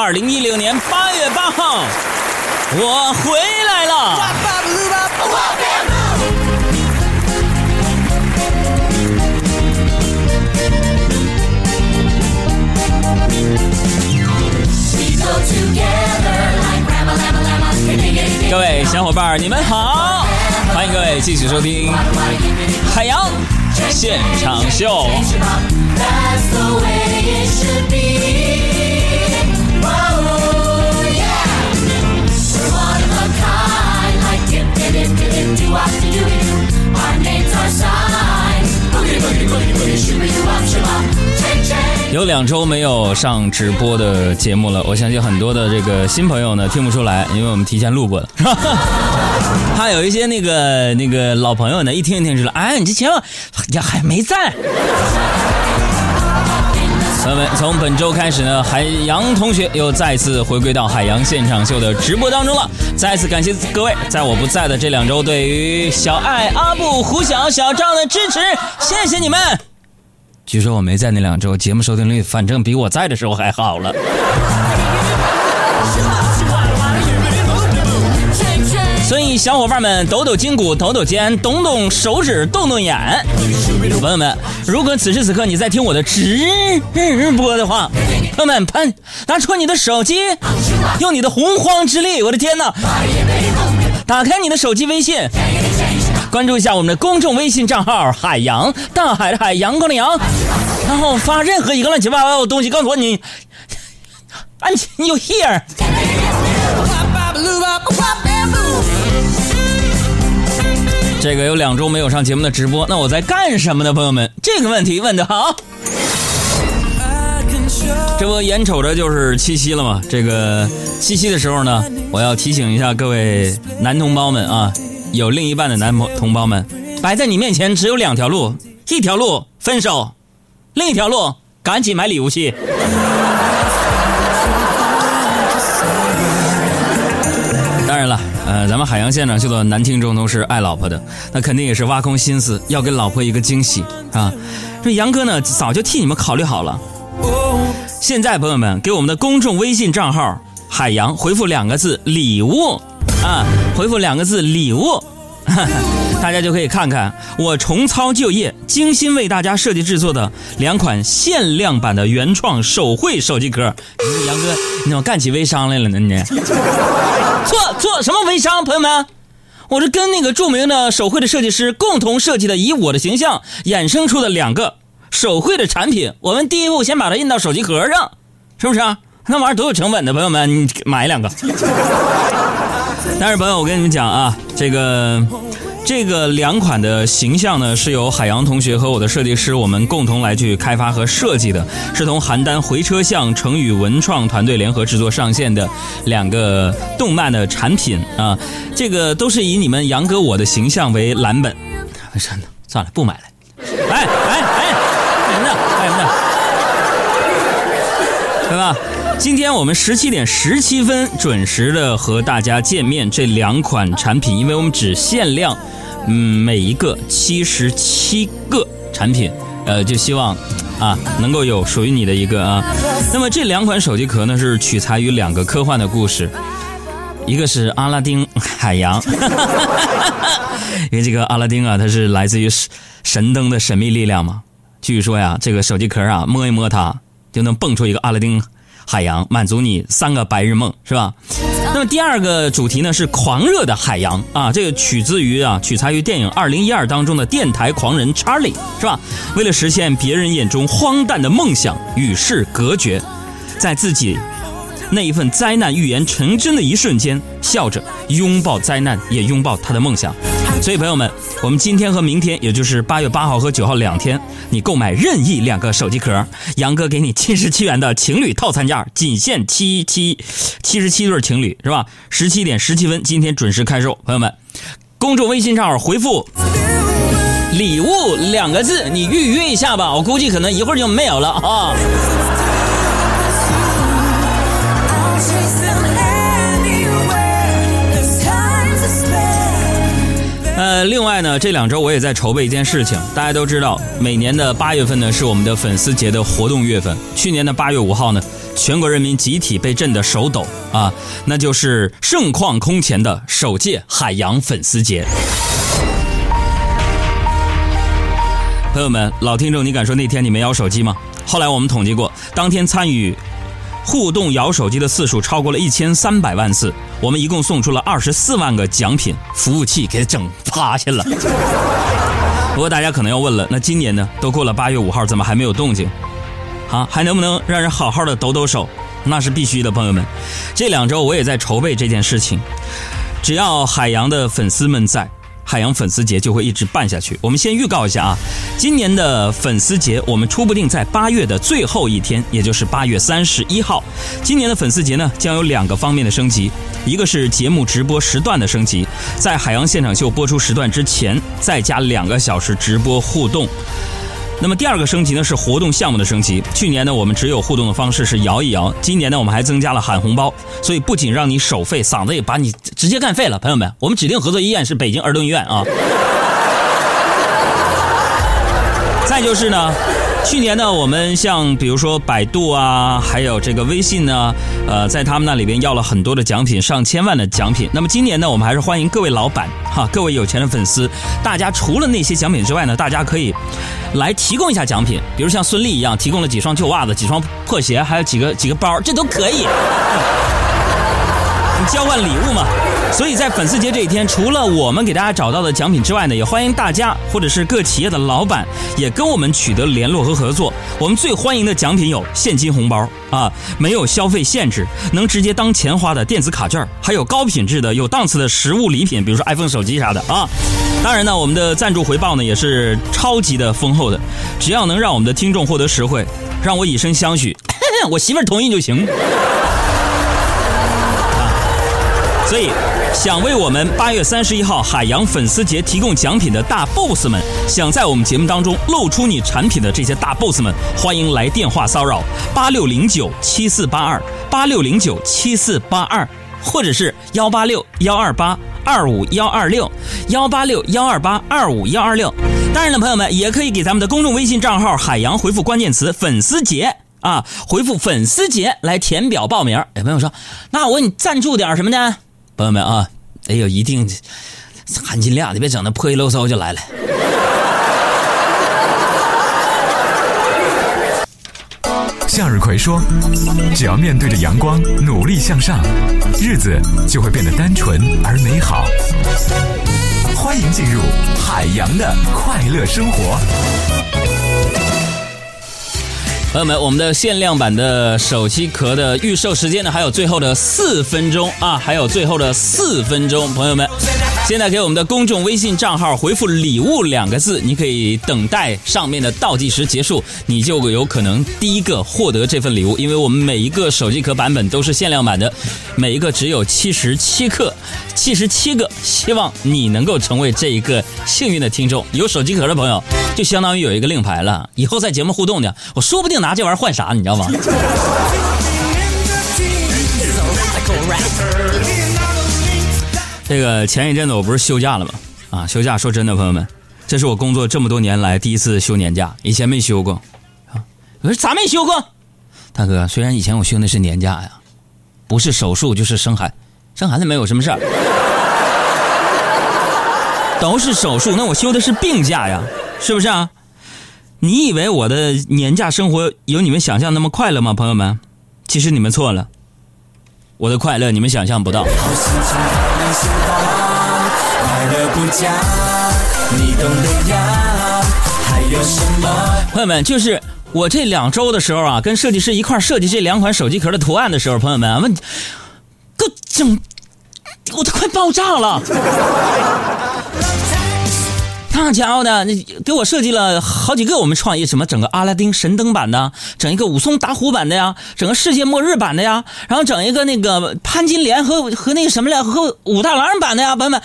二零一六年八月八号，我回来了。各位小伙伴，你们好，欢迎各位继续收听海洋现场秀。有两周没有上直播的节目了，我相信很多的这个新朋友呢听不出来，因为我们提前录过了，是吧？还有一些那个那个老朋友呢，一听一听知道，哎，你这节目呀还没在。朋友们，从本周开始呢，海洋同学又再次回归到海洋现场秀的直播当中了。再次感谢各位在我不在的这两周对于小爱、阿布、胡晓、小赵的支持，谢谢你们。据说我没在那两周，节目收听率反正比我在的时候还好了。所以小伙伴们抖抖筋骨，抖抖肩，动动手指，动动眼。朋友们，如果此时此刻你在听我的直播的话，朋友们，喷，拿出你的手机，用你的洪荒之力，我的天哪！打开你的手机微信，关注一下我们的公众微信账号“海洋大海的海阳光的阳”，然后发任何一个乱七八糟的东西告诉我你，I'm you here。这个有两周没有上节目的直播，那我在干什么呢？朋友们，这个问题问的好。这不眼瞅着就是七夕了吗？这个七夕的时候呢，我要提醒一下各位男同胞们啊，有另一半的男同同胞们，摆在你面前只有两条路，一条路分手，另一条路赶紧买礼物去。当然了。呃，咱们海洋现场秀的男听众都是爱老婆的，那肯定也是挖空心思要给老婆一个惊喜啊！这杨哥呢，早就替你们考虑好了。现在朋友们，给我们的公众微信账号“海洋”回复两个字“礼物”，啊，回复两个字“礼物”，大家就可以看看我重操旧业，精心为大家设计制作的两款限量版的原创手绘手机壳。杨哥，你怎么干起微商来了呢？你？做做什么微商？朋友们，我是跟那个著名的手绘的设计师共同设计的，以我的形象衍生出的两个手绘的产品。我们第一步先把它印到手机壳上，是不是啊？那玩意儿多有成本的，朋友们，你买两个。但是朋友，我跟你们讲啊，这个。这个两款的形象呢，是由海洋同学和我的设计师我们共同来去开发和设计的，是同邯郸回车巷成语文创团队联合制作上线的两个动漫的产品啊。这个都是以你们杨哥我的形象为蓝本，算了算了，不买了。哎哎哎，干什么呢？干什么呢？对吧？今天我们十七点十七分准时的和大家见面，这两款产品，因为我们只限量。嗯，每一个七十七个产品，呃，就希望啊能够有属于你的一个啊。那么这两款手机壳呢，是取材于两个科幻的故事，一个是阿拉丁海洋，因为这个阿拉丁啊，它是来自于神灯的神秘力量嘛。据说呀，这个手机壳啊，摸一摸它就能蹦出一个阿拉丁海洋，满足你三个白日梦，是吧？那么第二个主题呢是狂热的海洋啊，这个取自于啊取材于电影《二零一二》当中的电台狂人查理，是吧？为了实现别人眼中荒诞的梦想，与世隔绝，在自己那一份灾难预言成真的一瞬间，笑着拥抱灾难，也拥抱他的梦想。所以，朋友们，我们今天和明天，也就是八月八号和九号两天，你购买任意两个手机壳，杨哥给你七十七元的情侣套餐价，仅限七七七十七对情侣，是吧？十七点十七分，今天准时开售，朋友们，公众微信账号回复“礼物”两个字，你预约一下吧，我估计可能一会儿就没有了啊。呃，另外呢，这两周我也在筹备一件事情。大家都知道，每年的八月份呢是我们的粉丝节的活动月份。去年的八月五号呢，全国人民集体被震得手抖啊！那就是盛况空前的首届海洋粉丝节。朋友们，老听众，你敢说那天你没摇手机吗？后来我们统计过，当天参与互动摇手机的次数超过了一千三百万次，我们一共送出了二十四万个奖品，服务器给整趴下了。不过大家可能要问了，那今年呢？都过了八月五号，怎么还没有动静？啊，还能不能让人好好的抖抖手？那是必须的，朋友们。这两周我也在筹备这件事情，只要海洋的粉丝们在。海洋粉丝节就会一直办下去。我们先预告一下啊，今年的粉丝节我们初步定在八月的最后一天，也就是八月三十一号。今年的粉丝节呢，将有两个方面的升级，一个是节目直播时段的升级，在海洋现场秀播出时段之前再加两个小时直播互动。那么第二个升级呢是活动项目的升级。去年呢我们只有互动的方式是摇一摇，今年呢我们还增加了喊红包，所以不仅让你手废，嗓子也把你直接干废了。朋友们，我们指定合作医院是北京儿童医院啊。再就是呢。去年呢，我们像比如说百度啊，还有这个微信呢，呃，在他们那里边要了很多的奖品，上千万的奖品。那么今年呢，我们还是欢迎各位老板哈，各位有钱的粉丝，大家除了那些奖品之外呢，大家可以来提供一下奖品，比如像孙俪一样提供了几双旧袜子、几双破鞋，还有几个几个包，这都可以。你 交换礼物嘛。所以在粉丝节这一天，除了我们给大家找到的奖品之外呢，也欢迎大家或者是各企业的老板也跟我们取得联络和合作。我们最欢迎的奖品有现金红包啊，没有消费限制，能直接当钱花的电子卡券，还有高品质的、有档次的实物礼品，比如说 iPhone 手机啥的啊。当然呢，我们的赞助回报呢也是超级的丰厚的，只要能让我们的听众获得实惠，让我以身相许，我媳妇儿同意就行。所以。想为我们八月三十一号海洋粉丝节提供奖品的大 boss 们，想在我们节目当中露出你产品的这些大 boss 们，欢迎来电话骚扰八六零九七四八二八六零九七四八二，或者是幺八六幺二八二五幺二六幺八六幺二八二五幺二六。当然了，朋友们也可以给咱们的公众微信账号海洋回复关键词“粉丝节”啊，回复“粉丝节”来填表报名。有朋友说，那我给你赞助点什么呢？朋友们啊，哎呦，一定含金量的，别整那破衣漏骚就来了。向日葵说：“只要面对着阳光，努力向上，日子就会变得单纯而美好。”欢迎进入海洋的快乐生活。朋友们，我们的限量版的手机壳的预售时间呢，还有最后的四分钟啊，还有最后的四分钟，朋友们。现在给我们的公众微信账号回复“礼物”两个字，你可以等待上面的倒计时结束，你就有可能第一个获得这份礼物。因为我们每一个手机壳版本都是限量版的，每一个只有七十七克，七十七个。希望你能够成为这一个幸运的听众。有手机壳的朋友，就相当于有一个令牌了。以后在节目互动呢，我说不定拿这玩意儿换啥，你知道吗？这个前一阵子我不是休假了吗？啊，休假说真的，朋友们，这是我工作这么多年来第一次休年假，以前没休过。啊，我说咋没休过？大哥，虽然以前我休的是年假呀，不是手术就是生孩，生孩子没有什么事儿，都是手术，那我休的是病假呀，是不是啊？你以为我的年假生活有你们想象那么快乐吗，朋友们？其实你们错了，我的快乐你们想象不到。朋友们，就是我这两周的时候啊，跟设计师一块设计这两款手机壳的图案的时候，朋友们问，都整，我都快爆炸了。那家伙的，那给我设计了好几个，我们创意什么整个阿拉丁神灯版的，整一个武松打虎版的呀，整个世界末日版的呀，然后整一个那个潘金莲和 和那个什么来和武大郎版的呀，朋友们。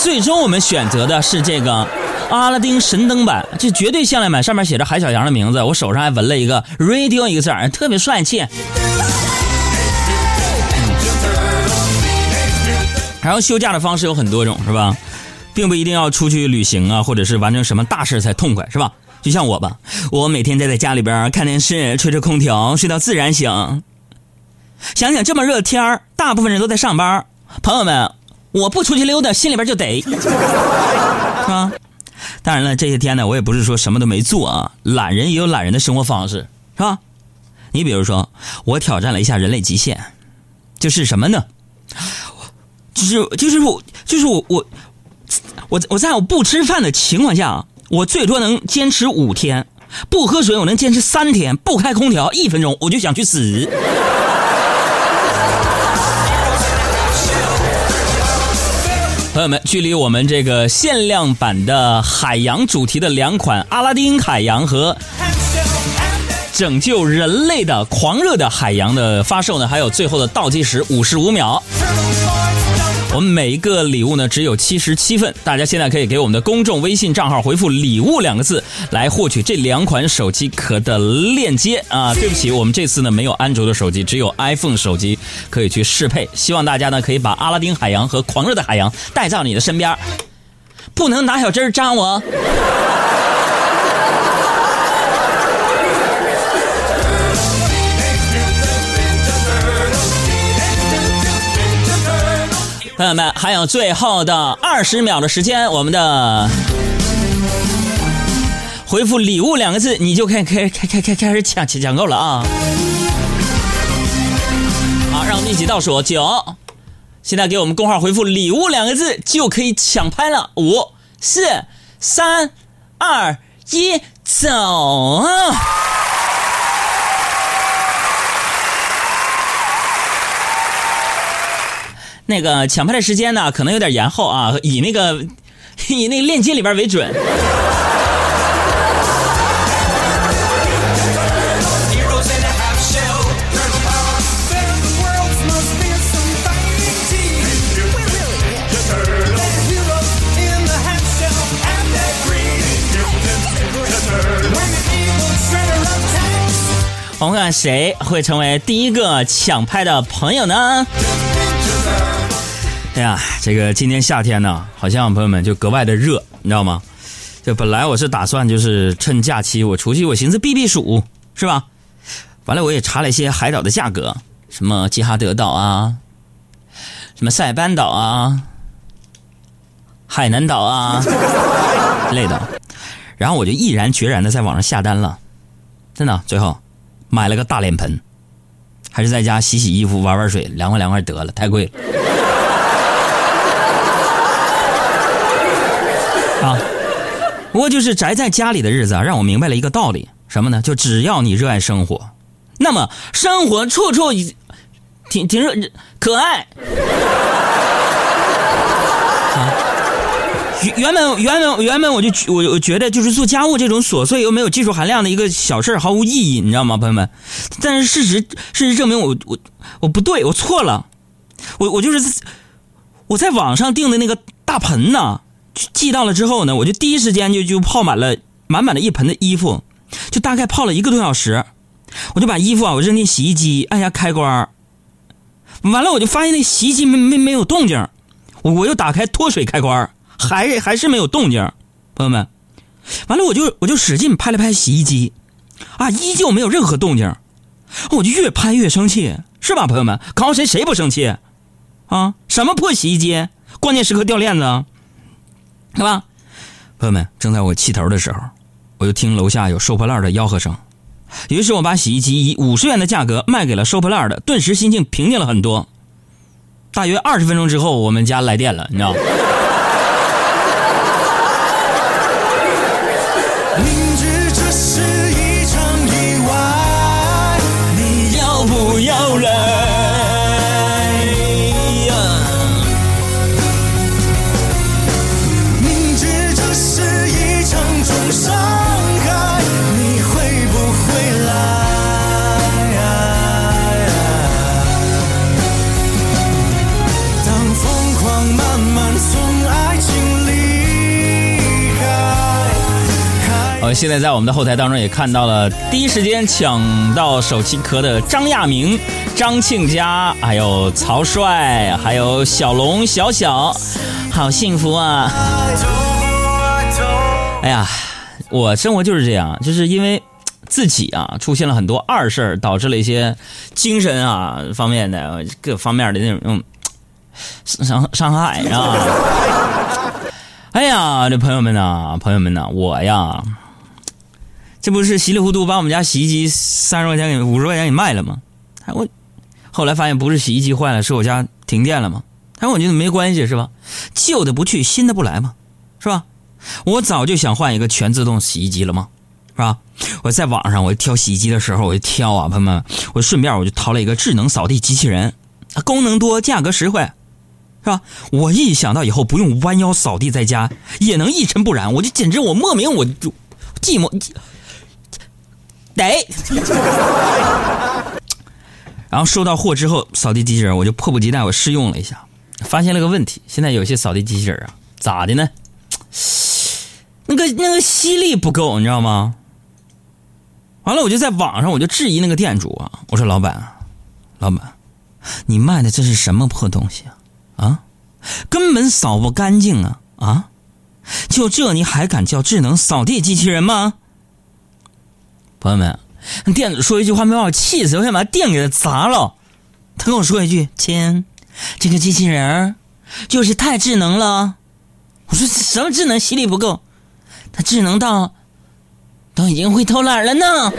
最终我们选择的是这个阿拉丁神灯版，这绝对限量版，上面写着海小羊的名字，我手上还纹了一个 radio 一个字儿，特别帅气。然后休假的方式有很多种，是吧？并不一定要出去旅行啊，或者是完成什么大事才痛快，是吧？就像我吧，我每天待在家里边看电视，吹着空调，睡到自然醒。想想这么热的天儿，大部分人都在上班，朋友们，我不出去溜达，心里边就得，是吧？当然了，这些天呢，我也不是说什么都没做啊，懒人也有懒人的生活方式，是吧？你比如说，我挑战了一下人类极限，就是什么呢？就是就是我就是我我我我在我不吃饭的情况下，我最多能坚持五天，不喝水我能坚持三天，不开空调一分钟我就想去死。朋友们，距离我们这个限量版的海洋主题的两款阿拉丁海洋和拯救人类的狂热的海洋的发售呢，还有最后的倒计时五十五秒。我们每一个礼物呢只有七十七份，大家现在可以给我们的公众微信账号回复“礼物”两个字来获取这两款手机壳的链接啊！对不起，我们这次呢没有安卓的手机，只有 iPhone 手机可以去适配。希望大家呢可以把阿拉丁海洋和狂热的海洋带到你的身边，不能拿小针扎我。朋友们，还有最后的二十秒的时间，我们的回复“礼物”两个字，你就开开开开开开始抢抢抢购了啊！好，让我们一起倒数九，现在给我们公号回复“礼物”两个字，就可以抢拍了。五、四、三、二、一，走那个抢拍的时间呢，可能有点延后啊，以那个 以那个链接里边为准。我们看谁会成为第一个抢拍的朋友呢？哎呀，这个今年夏天呢，好像朋友们就格外的热，你知道吗？就本来我是打算就是趁假期我出去，我寻思避避暑，是吧？完了我也查了一些海岛的价格，什么吉哈德岛啊，什么塞班岛啊，海南岛啊 之类的，然后我就毅然决然的在网上下单了，真的，最后买了个大脸盆，还是在家洗洗衣服、玩玩水，凉快凉快得了，太贵了。不过就是宅在家里的日子啊，让我明白了一个道理，什么呢？就只要你热爱生活，那么生活处处挺挺热可爱。啊，原本原本原本我就我我觉得就是做家务这种琐碎又没有技术含量的一个小事毫无意义，你知道吗，朋友们？但是事实事实证明我我我不对，我错了，我我就是我在网上订的那个大盆呢。寄到了之后呢，我就第一时间就就泡满了满满的一盆的衣服，就大概泡了一个多小时，我就把衣服啊我扔进洗衣机，按下开关完了我就发现那洗衣机没没没有动静，我我又打开脱水开关，还还是没有动静，朋友们，完了我就我就使劲拍了拍洗衣机，啊，依旧没有任何动静，我就越拍越生气，是吧，朋友们？搞谁谁不生气？啊，什么破洗衣机，关键时刻掉链子。对吧，朋友们，正在我气头的时候，我就听楼下有收破烂的吆喝声，于是我把洗衣机以五十元的价格卖给了收破烂的，顿时心情平静了很多。大约二十分钟之后，我们家来电了，你知道。现在在我们的后台当中也看到了，第一时间抢到手机壳的张亚明、张庆佳，还有曹帅，还有小龙、小小，好幸福啊！哎呀，我生活就是这样，就是因为自己啊出现了很多二事儿，导致了一些精神啊方面的各方面的那种嗯伤伤害啊。哎呀，这朋友们呐，朋友们呐，我呀，这不是稀里糊涂把我们家洗衣机三十块钱给五十块钱给卖了吗？我后来发现不是洗衣机坏了，是我家停电了吗？他说我觉得没关系，是吧？旧的不去，新的不来嘛，是吧？我早就想换一个全自动洗衣机了嘛，是吧？我在网上我挑洗衣机的时候，我就挑啊，朋友们，我顺便我就淘了一个智能扫地机器人，功能多，价格实惠，是吧？我一想到以后不用弯腰扫地，在家也能一尘不染，我就简直我莫名我就寂寞，得。然后收到货之后，扫地机器人我就迫不及待我试用了一下，发现了个问题。现在有些扫地机器人啊，咋的呢？那个那个吸力不够，你知道吗？完了，我就在网上我就质疑那个店主啊，我说老板，老板，你卖的这是什么破东西啊？啊，根本扫不干净啊啊！就这你还敢叫智能扫地机器人吗？朋友们。那店主说一句话没把我气死，我想把店给他砸了。他跟我说一句：“亲，这个机器人就是太智能了。”我说：“什么智能？吸力不够？他智能到都已经会偷懒了呢。”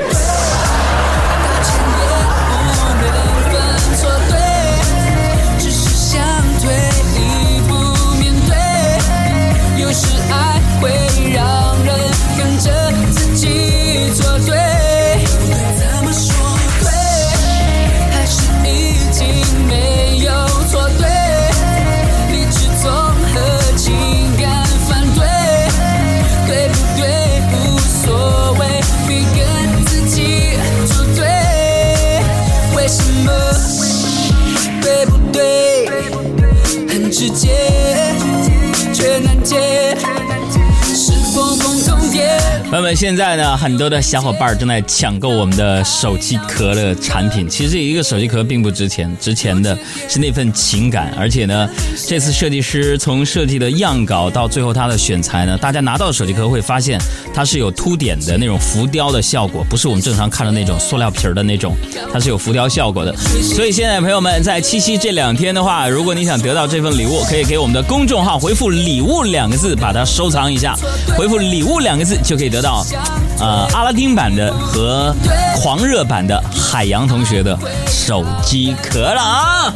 现在呢，很多的小伙伴正在抢购我们的手机壳的产品。其实一个手机壳并不值钱，值钱的是那份情感。而且呢，这次设计师从设计的样稿到最后它的选材呢，大家拿到手机壳会发现它是有凸点的那种浮雕的效果，不是我们正常看的那种塑料皮儿的那种，它是有浮雕效果的。所以现在朋友们在七夕这两天的话，如果你想得到这份礼物，可以给我们的公众号回复“礼物”两个字，把它收藏一下。回复“礼物”两个字就可以得。到到，呃，阿拉丁版的和狂热版的海洋同学的手机壳了啊！